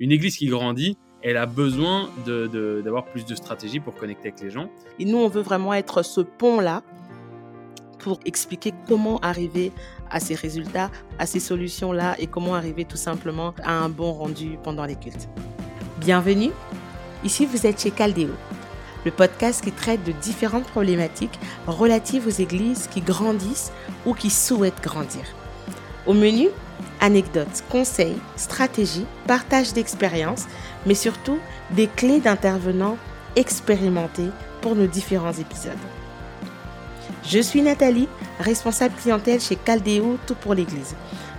une église qui grandit, elle a besoin d'avoir plus de stratégie pour connecter avec les gens. Et nous, on veut vraiment être ce pont-là pour expliquer comment arriver à ces résultats, à ces solutions-là et comment arriver tout simplement à un bon rendu pendant les cultes. Bienvenue, ici vous êtes chez Caldeo, le podcast qui traite de différentes problématiques relatives aux églises qui grandissent ou qui souhaitent grandir. Au menu, anecdotes, conseils, stratégies, partage d'expériences, mais surtout des clés d'intervenants expérimentés pour nos différents épisodes. Je suis Nathalie, responsable clientèle chez Caldeo Tout pour l'Église.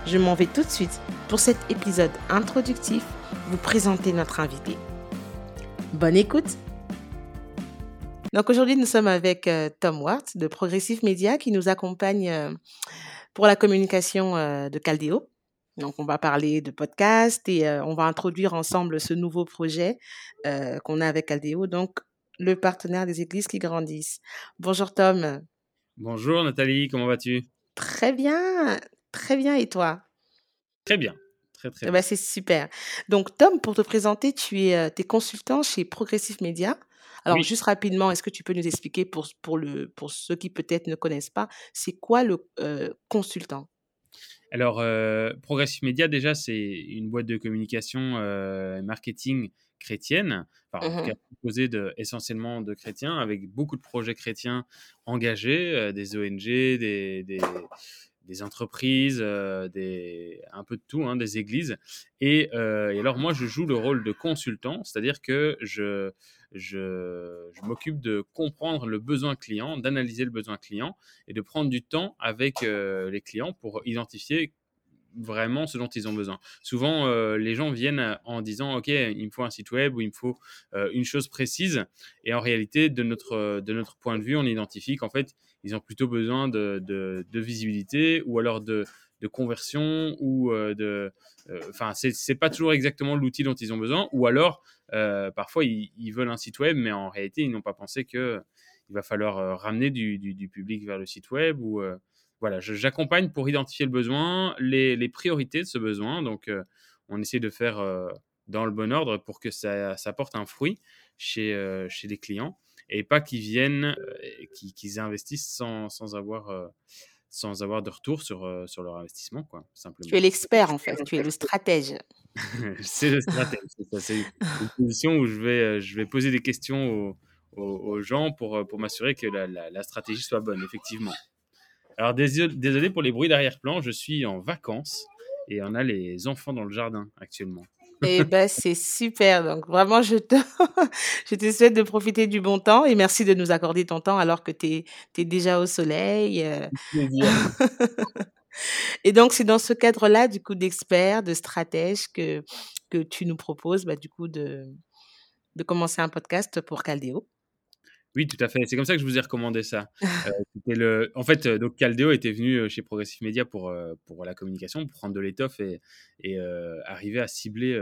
Je m'en vais tout de suite pour cet épisode introductif vous présenter notre invité. Bonne écoute Donc aujourd'hui nous sommes avec euh, Tom Ward de Progressive Media qui nous accompagne euh, pour la communication euh, de Caldeo. Donc, on va parler de podcast et on va introduire ensemble ce nouveau projet qu'on a avec Caldeo, donc le partenaire des églises qui grandissent. Bonjour Tom. Bonjour Nathalie, comment vas-tu? Très bien, très bien. Et toi? Très bien, très très eh bien. ben, c'est super. Donc Tom, pour te présenter, tu es, consultant chez Progressive Media. Alors Oui. juste rapidement, est-ce que tu peux nous expliquer pour, pour, le, pour ceux qui peut-être ne connaissent pas, c'est quoi le euh, consultant? Alors, euh, Progressive Media, déjà, c'est une boîte de communication euh, marketing chrétienne, enfin, en tout Mhm. cas composée de, essentiellement de chrétiens, avec beaucoup de projets chrétiens engagés, euh, des ONG, des, des, des entreprises, euh, un peu de tout, hein, des églises. Et, euh, et alors, moi, je joue le rôle de consultant, c'est-à-dire que je, je, m'occupe de comprendre le besoin client, d'analyser le besoin client et de prendre du temps avec euh, les clients pour identifier vraiment ce dont ils ont besoin. Souvent, les gens viennent en disant, OK, il me faut un site web ou il me faut une chose précise. Et en réalité, de notre, de notre point de vue, on identifie qu'en fait, ils ont plutôt besoin de, de, visibilité ou alors de, de conversion ou euh, de... euh, Enfin, c'est c'est pas toujours exactement l'outil dont ils ont besoin. Ou alors, euh, parfois, ils, veulent un site web, mais en réalité, ils n'ont pas pensé que il va falloir ramener du, du, public vers le site web ou... voilà, j'accompagne pour identifier le besoin, les, les priorités de ce besoin. Donc, on essaie de faire dans le bon ordre pour que ça, ça porte un fruit chez, chez les clients et pas qu'ils viennent, euh, qu'ils investissent sans, sans, avoir, euh, sans avoir de retour sur, euh, sur leur investissement, quoi, simplement. Tu es l'expert en fait, tu es le stratège. c'est le stratège. c'est une position où je vais, euh, je vais poser des questions aux, aux- aux gens pour, pour m'assurer que la, la- la stratégie soit bonne, effectivement. Alors, désolé, désolé pour les bruits d'arrière-plan, je suis en vacances et on a les enfants dans le jardin actuellement. Eh ben, c'est super. Donc, vraiment, je te, je te souhaite de profiter du bon temps et merci de nous accorder ton temps alors que tu es, déjà au soleil. euh. Et donc, c'est dans ce cadre-là, du coup, d'expert, de stratège que, que tu nous proposes, bah, du coup, de, de commencer un podcast pour Caldeo. Oui, tout à fait. C'est comme ça que je vous ai recommandé ça. Euh, le... En fait, euh, donc Caldeo était venu euh, chez Progressive Media pour, euh, pour la communication, pour prendre de l'étoffe et, et arriver à cibler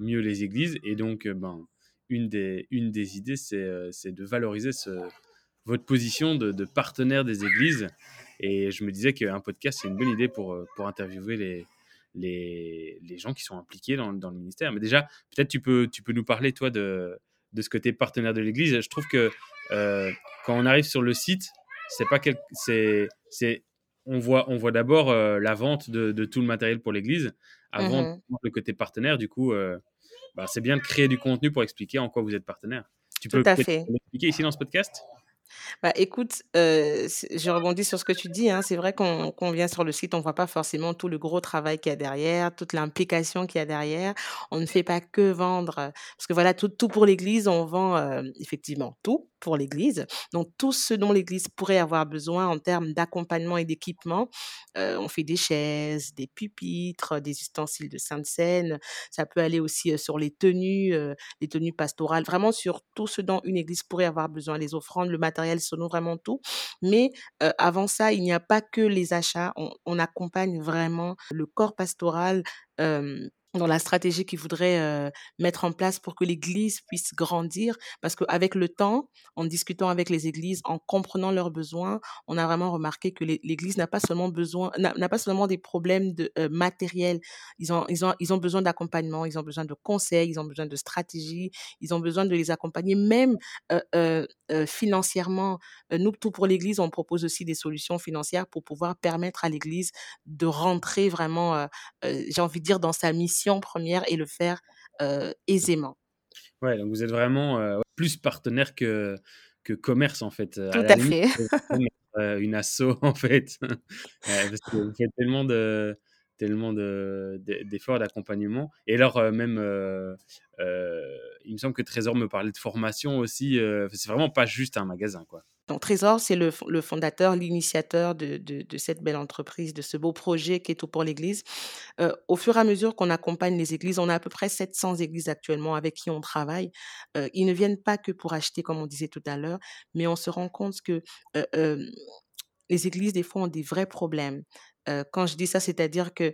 mieux les églises. Et donc, ben, une, des, une des idées, c'est de valoriser ce, votre position de, de partenaire des églises. Et je me disais qu'un podcast, c'est une bonne idée pour, pour interviewer les, les, les gens qui sont impliqués dans, dans le ministère. Mais déjà, peut-être tu peux, tu peux nous parler, toi, de, de ce côté partenaire de l'Église. Je trouve que euh, quand on arrive sur le site, c'est pas quel... c'est, c'est, on voit, on voit d'abord euh, la vente de, de, tout le matériel pour l'Église avant Mhm. le côté partenaire. Du coup, euh, bah, c'est bien de créer du contenu pour expliquer en quoi vous êtes partenaire. Tu peux peut-être l'expliquer ici dans ce podcast? Bah, écoute, euh, je rebondis sur ce que tu dis. hein. C'est vrai qu'on vient sur le site, on voit pas forcément tout le gros travail qu'il y a derrière, toute l'implication qu'il y a derrière. On ne fait pas que vendre, parce que voilà, tout, tout pour l'Église, on vend euh, effectivement tout pour l'Église. Donc tout ce dont l'Église pourrait avoir besoin en termes d'accompagnement et d'équipement. Euh, on fait des chaises, des pupitres, des ustensiles de sainte scène. Ça peut aller aussi euh, sur les tenues, euh, les tenues pastorales, vraiment sur tout ce dont une église pourrait avoir besoin, les offrandes, le matériel, selon vraiment tout. Mais avant ça, il n'y a pas que les achats, on, accompagne vraiment le corps pastoral. Dans la stratégie qu'ils voudraient mettre en place pour que l'Église puisse grandir? Parce qu'avec le temps, en discutant avec les églises, en comprenant leurs besoins, on a vraiment remarqué que l'Église n'a pas seulement besoin, n'a pas seulement des problèmes de, euh, matériels. Ils ont, ils ont, ils ont besoin d'accompagnement, ils ont besoin de conseils, ils ont besoin de stratégies, ils ont besoin de les accompagner, même financièrement. nous, tout pour l'Église, on propose aussi des solutions financières pour pouvoir permettre à l'Église de rentrer vraiment, j'ai envie de dire, dans sa mission première et le faire aisément. Ouais, donc vous êtes vraiment plus partenaire que, que commerce en fait. Tout à, fait. une asso en fait. parce que vous faites tellement de tellement d'efforts d'accompagnement. Et alors, même, il me semble que Trésor me parlait de formation aussi. c'est vraiment pas juste un magasin, quoi. Donc, Trésor, c'est le, fondateur, l'initiateur de, cette belle entreprise, de ce beau projet qui est tout pour l'Église. Euh, au fur et à mesure qu'on accompagne les églises, on a à peu près 700 églises actuellement avec qui on travaille. Euh, ils ne viennent pas que pour acheter, comme on disait tout à l'heure, mais on se rend compte que euh, les églises, des fois, ont des vrais problèmes. quand je dis ça, c'est-à-dire que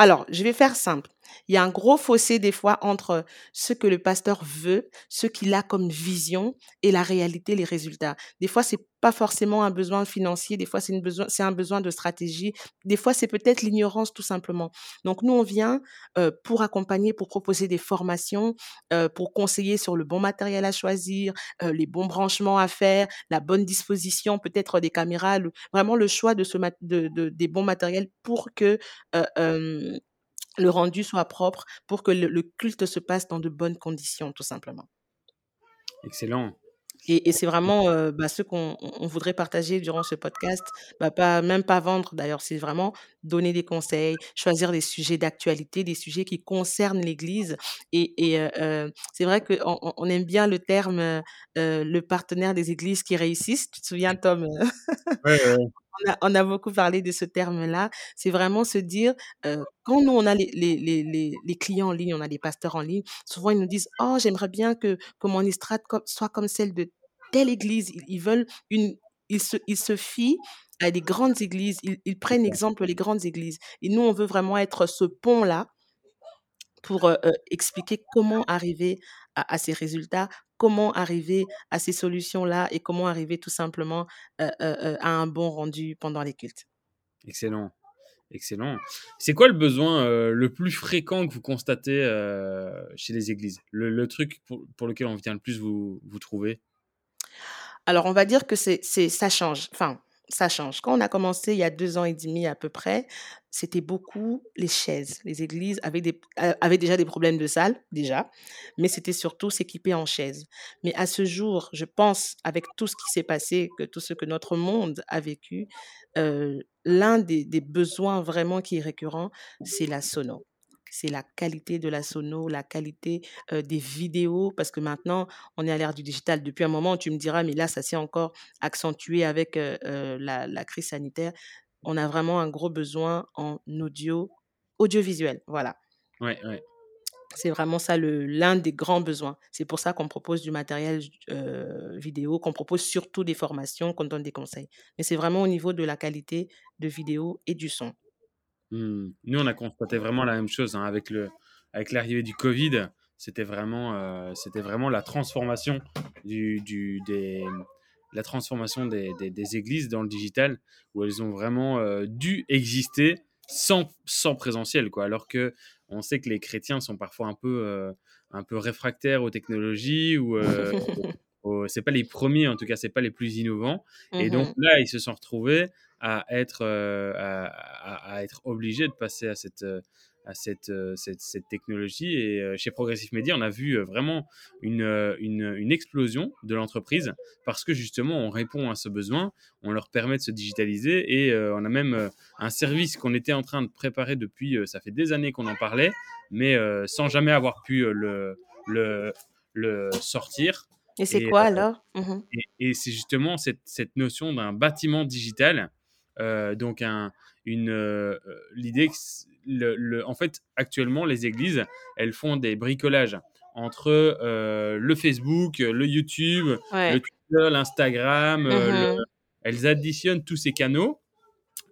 alors, je vais faire simple. Il y a un gros fossé des fois entre ce que le pasteur veut, ce qu'il a comme vision et la réalité, les résultats. Des fois, c'est pas forcément un besoin financier, des fois c'est besoin, un besoin de stratégie, des fois c'est peut-être l'ignorance tout simplement. Donc nous on vient euh, pour accompagner, pour proposer des formations, euh, pour conseiller sur le bon matériel à choisir, euh, les bons branchements à faire, la bonne disposition, peut-être des caméras, vraiment le choix de ce de, des bons matériels pour que le rendu soit propre, pour que le, culte se passe dans de bonnes conditions, tout simplement. Excellent. Et, c'est vraiment euh, bah, ce qu'on voudrait partager durant ce podcast. Bah, pas, même pas vendre d'ailleurs, c'est vraiment donner des conseils, choisir des sujets d'actualité, des sujets qui concernent l'Église. Et, euh, euh, c'est vrai qu'on on aime bien le terme le partenaire des églises qui réussissent. Tu te souviens, Tom? On a, beaucoup parlé de ce terme-là. C'est vraiment se dire, quand nous, on a les, les, les, les, clients en ligne, on a des pasteurs en ligne, souvent ils nous disent, oh, j'aimerais bien que, que mon estrade soit comme celle de telle église. Ils, veulent une, ils se, ils se fient à des grandes églises. Ils, prennent exemple les grandes églises. Et nous, on veut vraiment être ce pont-là pour expliquer comment arriver à, à, ces résultats, comment arriver à ces solutions-là et comment arriver tout simplement à un bon rendu pendant les cultes. Excellent. Excellent. C'est quoi le besoin le plus fréquent que vous constatez chez les églises? Le, truc pour, pour, lequel on vient le plus vous, vous trouver? Alors, on va dire que c'est, ça change. Enfin, ça change. Quand on a commencé il y a deux ans et demi à peu près, c'était beaucoup les chaises. Les églises avaient, déjà des problèmes de salle, déjà, mais c'était surtout s'équiper en chaises. Mais à ce jour, je pense, avec tout ce qui s'est passé, que tout ce que notre monde a vécu, l'un des, des, besoins vraiment qui est récurrent, c'est la sono c'est la qualité de la sono, la qualité des vidéos, parce que maintenant, on est à l'ère du digital. Depuis un moment, tu me diras, mais là, ça s'est encore accentué avec la, crise sanitaire. On a vraiment un gros besoin en audio, audiovisuel. Voilà. Ouais, ouais. C'est vraiment ça l'un des grands besoins. C'est pour ça qu'on propose du matériel vidéo, qu'on propose surtout des formations, qu'on donne des conseils. Mais c'est vraiment au niveau de la qualité de vidéo et du son. Mmh. Nous, on a constaté vraiment la même chose hein, avec le avec l'arrivée du Covid. C'était vraiment, euh, c'était vraiment la transformation du, du des, la transformation des, des, églises dans le digital, où elles ont vraiment euh, dû exister sans, sans présentiel, quoi. Alors que on sait que les chrétiens sont parfois un peu, euh, un peu réfractaires aux technologies ou c'est pas les premiers, en tout cas, c'est pas les plus innovants. Et donc mmh là, ils se sont retrouvés à être, euh, à, être obligé de passer à cette, euh, à cette, euh, cette, cette, technologie. Et chez Progressive Media, on a vu vraiment une, une, une explosion de l'entreprise parce que justement, on répond à ce besoin, on leur permet de se digitaliser et on a même un service qu'on était en train de préparer depuis, ça fait des années qu'on en parlait, mais sans jamais avoir pu le, le, le sortir. Et c'est quoi alors? Mmh Et, et c'est justement cette, cette notion d'un bâtiment digital euh, donc, un, une, euh, l'idée que, le, en fait, actuellement, les églises, elles font des bricolages entre euh, le Facebook, le YouTube, le Twitter, l'Instagram. Mmh elles additionnent tous ces canaux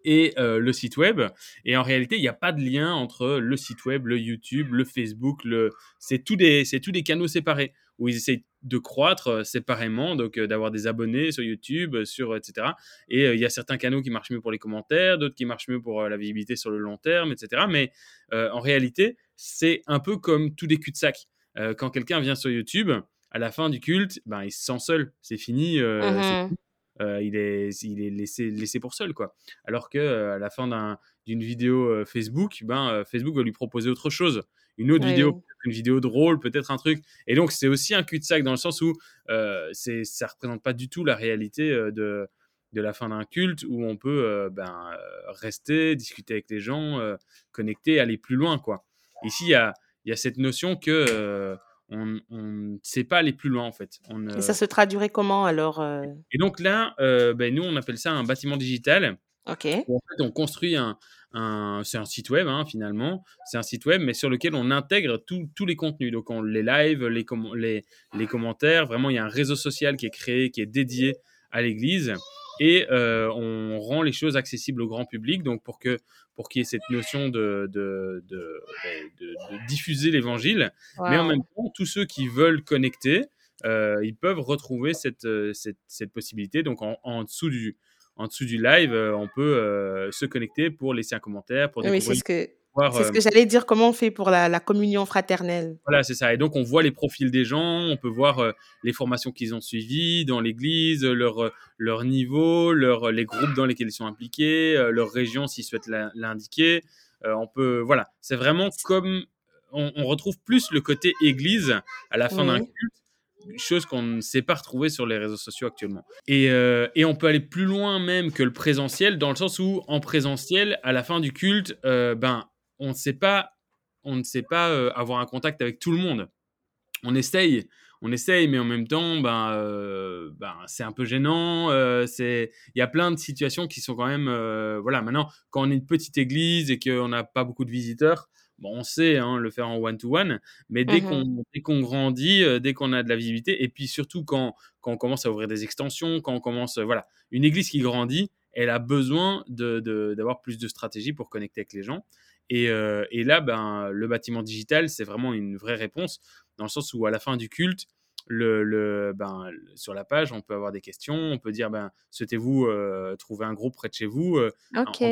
et le site web. Et en réalité, il n'y a pas de lien entre le site web, le YouTube, le Facebook. Le... C'est tous des, c'est tous des canaux séparés où ils essayent de croître séparément, donc d'avoir des abonnés sur YouTube, sur etc. Et il y a certains canaux qui marchent mieux pour les commentaires, d'autres qui marchent mieux pour la visibilité sur le long terme, etc. Mais en réalité, c'est un peu comme tous des cul-de-sac. quand quelqu'un vient sur YouTube, à la fin du culte, ben, il se sent seul. C'est fini. Mmh il est, il est laissé, laissé pour seul. Quoi. Alors qu'à à la fin d'une vidéo Facebook, ben, Facebook va lui proposer autre chose. Une autre vidéo, une vidéo drôle, peut-être un truc. Et donc, c'est aussi un cul-de-sac dans le sens où euh, c'est, ça représente pas du tout la réalité de, de la fin d'un culte où on peut ben, rester, discuter avec les gens, connecter, aller plus loin. Quoi. Ici, il y a, y a cette notion que on ne sait pas aller plus loin en fait. On, Et ça se traduirait comment alors Et donc là, ben, nous on appelle ça un bâtiment digital. En fait, on construit un, un c'est un site web hein, finalement, c'est un site web mais sur lequel on intègre tous les contenus, donc on, les lives, les, les, les commentaires. Vraiment, il y a un réseau social qui est créé, qui est dédié à l'Église. Et on rend les choses accessibles au grand public. Donc pour que pour qu'il y ait cette notion de, de, de, de diffuser l'évangile. Mais en même temps tous ceux qui veulent connecter ils peuvent retrouver cette, cette, cette possibilité. Donc en, en, dessous du en dessous du live on peut se connecter pour laisser un commentaire pour découvrir oui, c'est ce que c'est ce que j'allais dire, comment on fait pour la, communion fraternelle Voilà, c'est ça. Et donc, on voit les profils des gens, on peut voir les formations qu'ils ont suivies dans l'Église, leur, leur niveau, leur, les groupes dans lesquels ils sont impliqués, leur région s'ils souhaitent l'indiquer. on peut, voilà, c'est vraiment comme on, retrouve plus le côté Église à la fin d'un culte, chose qu'on ne sait pas retrouver sur les réseaux sociaux actuellement. Et, et, on peut aller plus loin même que le présentiel, dans le sens où en présentiel, à la fin du culte, ben on ne sait pas, on ne sait pas euh, avoir un contact avec tout le monde. On essaye, on essaye, mais en même temps, ben, euh, ben c'est un peu gênant. Euh, il y a plein de situations qui sont quand même, voilà. Maintenant, quand on est une petite église et qu'on n'a pas beaucoup de visiteurs, bon, on sait hein, le faire en one to one, mais dès mmh qu'on grandit, dès qu'on a de la visibilité, et puis surtout quand quand on commence à ouvrir des extensions, quand on commence, voilà, une église qui grandit, elle a besoin de, d'avoir plus de stratégies pour connecter avec les gens. Euh, et, là, ben, le bâtiment digital, c'est vraiment une vraie réponse, dans le sens où à la fin du culte, le, ben, sur la page, on peut avoir des questions, on peut dire, ben, souhaitez-vous euh, trouver un groupe près de chez vous Ok.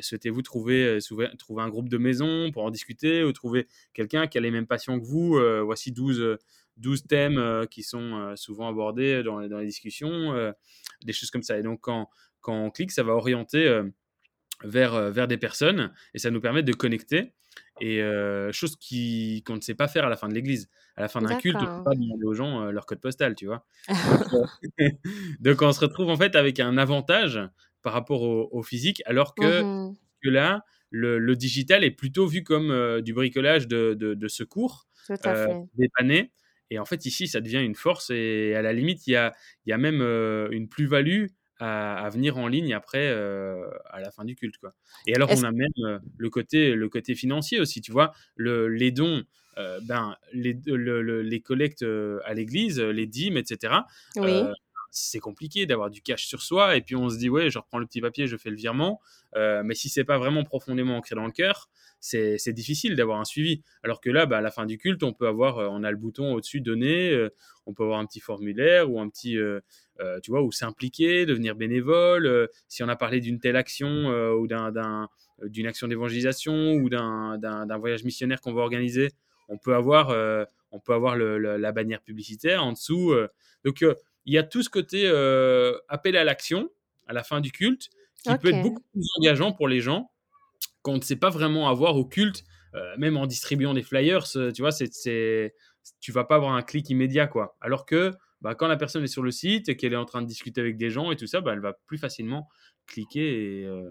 Souhaitez-vous trouver, trouver un groupe de maison pour en discuter ou trouver quelqu'un qui a les mêmes passions que vous Voici 12, 12 thèmes qui sont souvent abordés dans, dans les discussions, des choses comme ça. Et donc, quand, quand on clique, ça va orienter vers, euh, vers des personnes et ça nous permet de connecter. Et euh, chose qu'on ne sait pas faire à la fin de l'église. À la fin d'un culte, on ne peut pas demander aux gens euh, leur code postal, tu vois. Donc, on se retrouve en fait avec un avantage par rapport au, physique, alors que, mmh que là, le, digital est plutôt vu comme du bricolage de, de, secours, dépanné. Et en fait, ici, ça devient une force et à la limite, il y a, y a même une plus-value à, venir en ligne après euh, à la fin du culte quoi. Et alors on a même euh, le côté le côté financier aussi, tu vois, le, les dons euh, ben les, les collectes à l'église, les dîmes etc. c'est compliqué d'avoir du cash sur soi et puis on se dit ouais je reprends le petit papier je fais le virement. Mais si c'est pas vraiment profondément ancré dans le cœur c'est difficile d'avoir un suivi. Alors que là bah, à la fin du culte on peut avoir on a le bouton au dessus donner on peut avoir un petit formulaire ou un petit euh, tu vois, ou s'impliquer, devenir bénévole, euh, si on a parlé d'une telle action euh, ou d'une action d'évangélisation ou d'un voyage missionnaire qu'on va organiser, on peut avoir, on peut avoir la bannière publicitaire en dessous. donc, il y a tout ce côté appel à l'action à la fin du culte qui peut être beaucoup plus engageant pour les gens qu'on ne sait pas vraiment avoir au culte, même en distribuant des flyers, tu vois, c'est, tu vas pas avoir un clic immédiat, quoi. Alors que bah, quand la personne est sur le site et qu'elle est en train de discuter avec des gens et tout ça, bah, elle va plus facilement cliquer et, euh,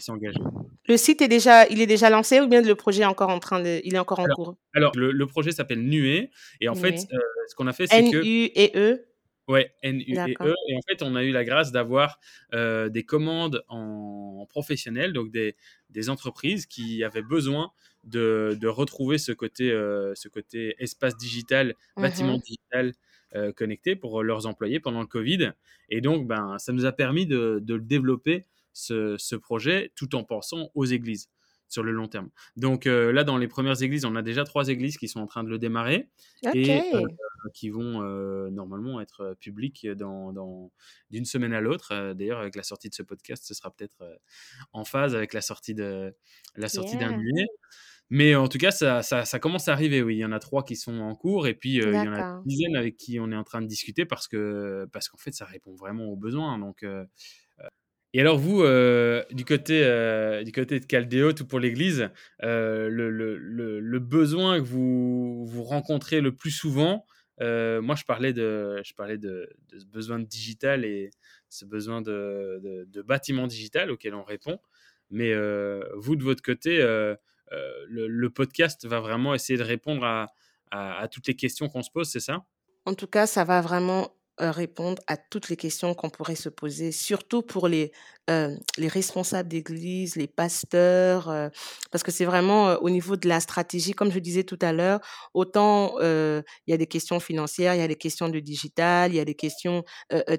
s'engager. Le site est déjà, il est déjà lancé ou bien le projet est encore en train de, il est encore en cours? Alors le, projet s'appelle Nué et en fait, euh, ce qu'on a fait, c'est que N U et E? Ouais, N U E. Et en fait, on a eu la grâce d'avoir euh, des commandes en, professionnel, donc des, des, entreprises qui avaient besoin de, de retrouver ce côté, ce côté espace digital, bâtiment mmh digital connectés pour leurs employés pendant le Covid. Et donc, ben, ça nous a permis de, de développer ce, ce, projet tout en pensant aux églises sur le long terme. Donc là, dans les premières églises, on a déjà trois églises qui sont en train de le démarrer et qui vont normalement être publiques dans, d'une semaine à l'autre. D'ailleurs, avec la sortie de ce podcast, ce sera peut-être en phase avec la sortie de la sortie d'un billet. Mais en tout cas, ça, ça, commence à arriver, oui. Il y en a trois qui sont en cours et puis il y en a une dizaine avec qui on est en train de discuter parce que parce qu'en fait, ça répond vraiment aux besoins. Donc, et alors vous, euh, du, côté, euh, du côté de Caldéo, tout pour l'Église, euh, le, le, le, besoin que vous, vous rencontrez le plus souvent, moi je parlais, de, je parlais de, ce besoin de digital et ce besoin de, de bâtiment digital auquel on répond. Mais vous, de votre côté, le, podcast va vraiment essayer de répondre à, à toutes les questions qu'on se pose, c'est ça? En tout cas, ça va vraiment répondre à toutes les questions qu'on pourrait se poser, surtout pour les, les responsables d'église, les pasteurs, parce que c'est vraiment au niveau de la stratégie, comme je disais tout à l'heure, autant il y a des questions financières, il y a des questions de digital, il y a des questions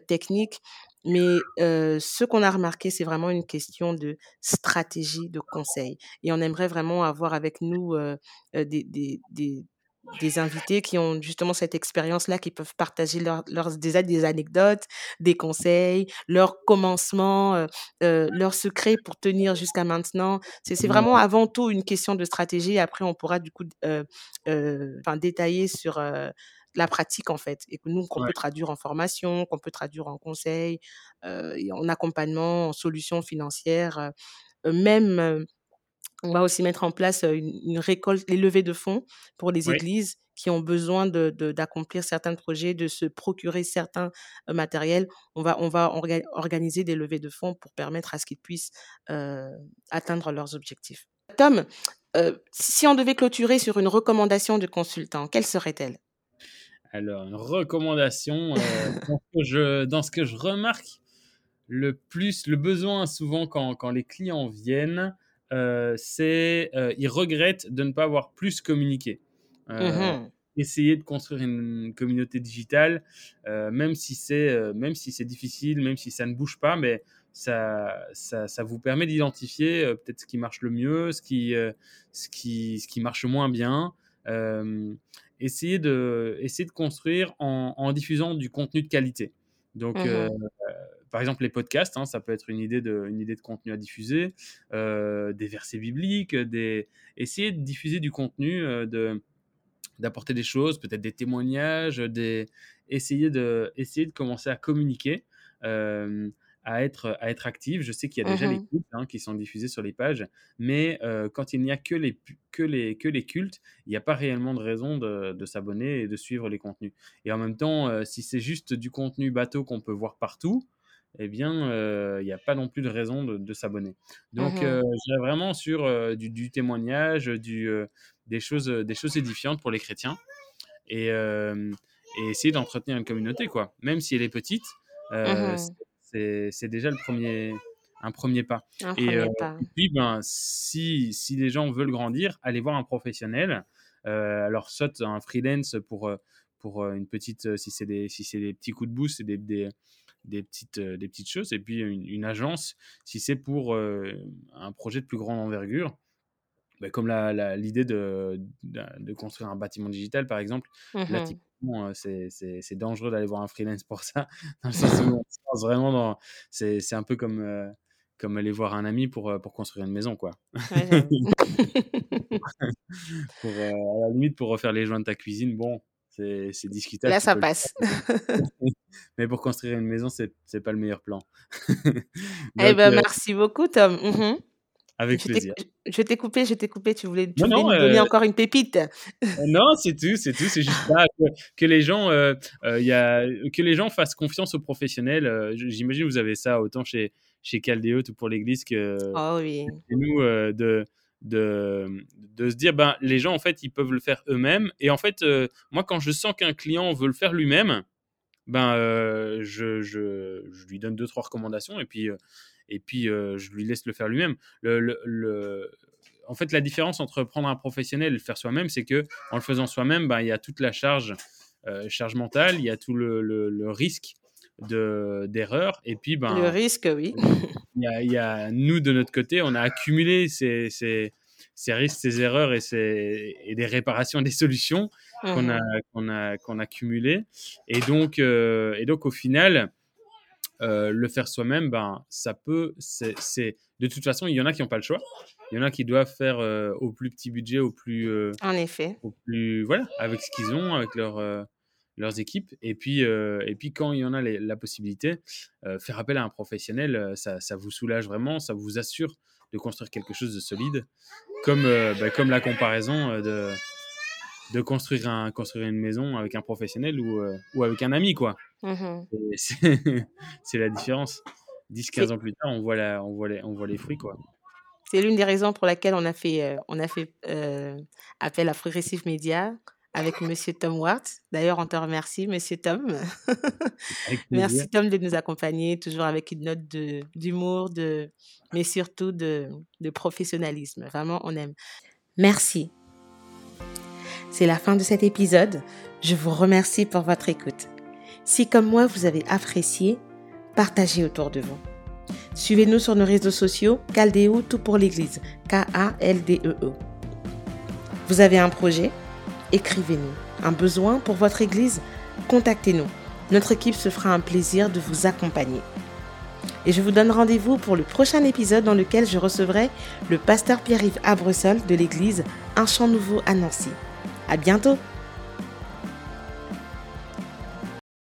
techniques, mais ce qu'on a remarqué, c'est vraiment une question de stratégie, de conseil. Et on aimerait vraiment avoir avec nous des, des, des invités qui ont justement cette expérience-là, qui peuvent partager leurs des, des, anecdotes, des conseils, leurs commencements, euh, euh, leurs secrets pour tenir jusqu'à maintenant. C'est vraiment avant tout une question de stratégie. Après, on pourra du coup euh, enfin, détailler sur la pratique en fait, et que nous, qu'on peut traduire en formation, qu'on peut traduire en conseil, en accompagnement, en solutions financières, même on va aussi mettre en place une, récolte, les levées de fonds pour les églises qui ont besoin d'accomplir de, certains projets, de se procurer certains matériels. On va, on va organiser des levées de fonds pour permettre à ce qu'ils puissent atteindre leurs objectifs. Tom, si on devait clôturer sur une recommandation de consultant, quelle serait-elle? Alors, une recommandation, dans, ce que je, dans, ce que je, remarque le plus, le besoin souvent quand, quand les clients viennent, euh, c'est euh, ils regrettent de ne pas avoir plus communiqué. Euh, mmh essayer de construire une communauté digitale, même si c'est même si c'est difficile, même si ça ne bouge pas, mais ça, ça, ça vous permet d'identifier peut-être ce qui marche le mieux, ce qui, ce qui, ce qui marche moins bien. essayer, de, essayer de construire en, en, diffusant du contenu de qualité. Donc, mmh par exemple, les podcasts, hein, ça peut être une idée de, une idée de contenu à diffuser, euh, des versets bibliques, des... essayer de diffuser du contenu, euh, de, d'apporter des choses, peut-être des témoignages, des... essayer, de, essayer de commencer à communiquer. Euh, à être, à être active. Je sais qu'il y a déjà les mmh cultes hein, qui sont diffusés sur les pages, mais quand il n'y a que les, que les, que les cultes, il n'y a pas réellement de raison de, de s'abonner et de suivre les contenus. Et en même temps, si c'est juste du contenu bateau qu'on peut voir partout, eh bien, euh, il n'y a pas non plus de raison de, s'abonner. Donc, mmh euh, vraiment sur euh, du, témoignage, du, des, choses, des choses édifiantes pour les chrétiens et, et essayer d'entretenir une communauté, quoi. Même si elle est petite, mmh c'est déjà le premier, un premier pas. et, puis, ben, si, si les gens veulent grandir, allez voir un professionnel. alors, soit un freelance pour, pour une petite, si c'est des, si des petits coups de boost, c'est des, des des petites, euh, des petites choses. Et puis une, agence, si c'est pour euh, un projet de plus grande envergure, bah, comme l'idée de, de, construire un bâtiment digital, par exemple, mmh euh, c'est dangereux d'aller voir un freelance pour ça. Dans le sens où vraiment C'est un peu comme, comme aller voir un ami pour, pour construire une maison, quoi. pour, à la limite, pour refaire les joints de ta cuisine, bon, c'est discutable. Là, ça passe. Mais pour construire une maison, c'est n'est pas le meilleur plan. eh ben, merci beaucoup, Tom. Mmh Avec plaisir. Je t'ai coupé, je t'ai coupé. Tu voulais, tu nous donner encore une pépite. non, c'est tout, c'est tout. C'est juste que, les gens, euh, euh, y a, que les gens fassent confiance aux professionnels. Euh, j'imagine que vous avez ça autant chez chez Caldéo ou pour l'Église que oh, oui. chez nous de de, de se dire, ben, les gens, en fait, ils peuvent le faire eux-mêmes. Et en fait, euh, moi, quand je sens qu'un client veut le faire lui-même, ben, euh, je, je, je, lui donne deux, trois recommandations et puis, euh, et puis je lui laisse le faire lui-même. Le, le, en fait, la différence entre prendre un professionnel et le faire soi-même, c'est que en le faisant soi-même, ben, il y a toute la charge charge mentale, il y a tout le, le, risque d'erreur. et puis, ben, le risque, oui. Il y, a, il y, a, nous, de notre côté, on a accumulé ces, ces, ces risques, ces erreurs et, des réparations, des solutions qu'on a, mmh qu'on a, qu'on a cumulées. Et donc, et donc, au final, le faire soi-même, ben, ça peut, c'est, de toute façon, il y en a qui n'ont pas le choix. Il y en a qui doivent faire au plus petit budget, au plus, en effet, au plus, voilà, avec ce qu'ils ont, avec leur, leurs équipes. Et puis, et puis quand il y en a la possibilité, faire appel à un professionnel, ça, ça, vous soulage vraiment, ça vous assure de construire quelque chose de solide, comme, bah, comme la comparaison de, de construire, un, construire une maison avec un professionnel ou, ou avec un ami, quoi. Mmh c'est la différence. 10-15 ans plus tard, on voit, la, on, voit les, on voit les fruits, quoi. C'est l'une des raisons pour laquelle on a fait, on a fait appel à Progressive Media avec Monsieur Tom Ward. D'ailleurs, on te remercie, Monsieur Tom. Merci Tom de nous accompagner, toujours avec une note d'humour, de, mais surtout de, de professionnalisme. Vraiment, on aime. Merci. C'est la fin de cet épisode. Je vous remercie pour votre écoute. Si comme moi, vous avez apprécié, partagez autour de vous. Suivez-nous sur nos réseaux sociaux, Caldeo Tout pour l'Église, K-A-L-D-E-E. Vous avez un projet? Écrivez-nous. Un besoin pour votre Église? Contactez-nous. Notre équipe se fera un plaisir de vous accompagner. Et je vous donne rendez-vous pour le prochain épisode dans lequel je recevrai le pasteur Pierre-Yves Abresol de l'église Un Champ Nouveau à Nancy. À bientôt!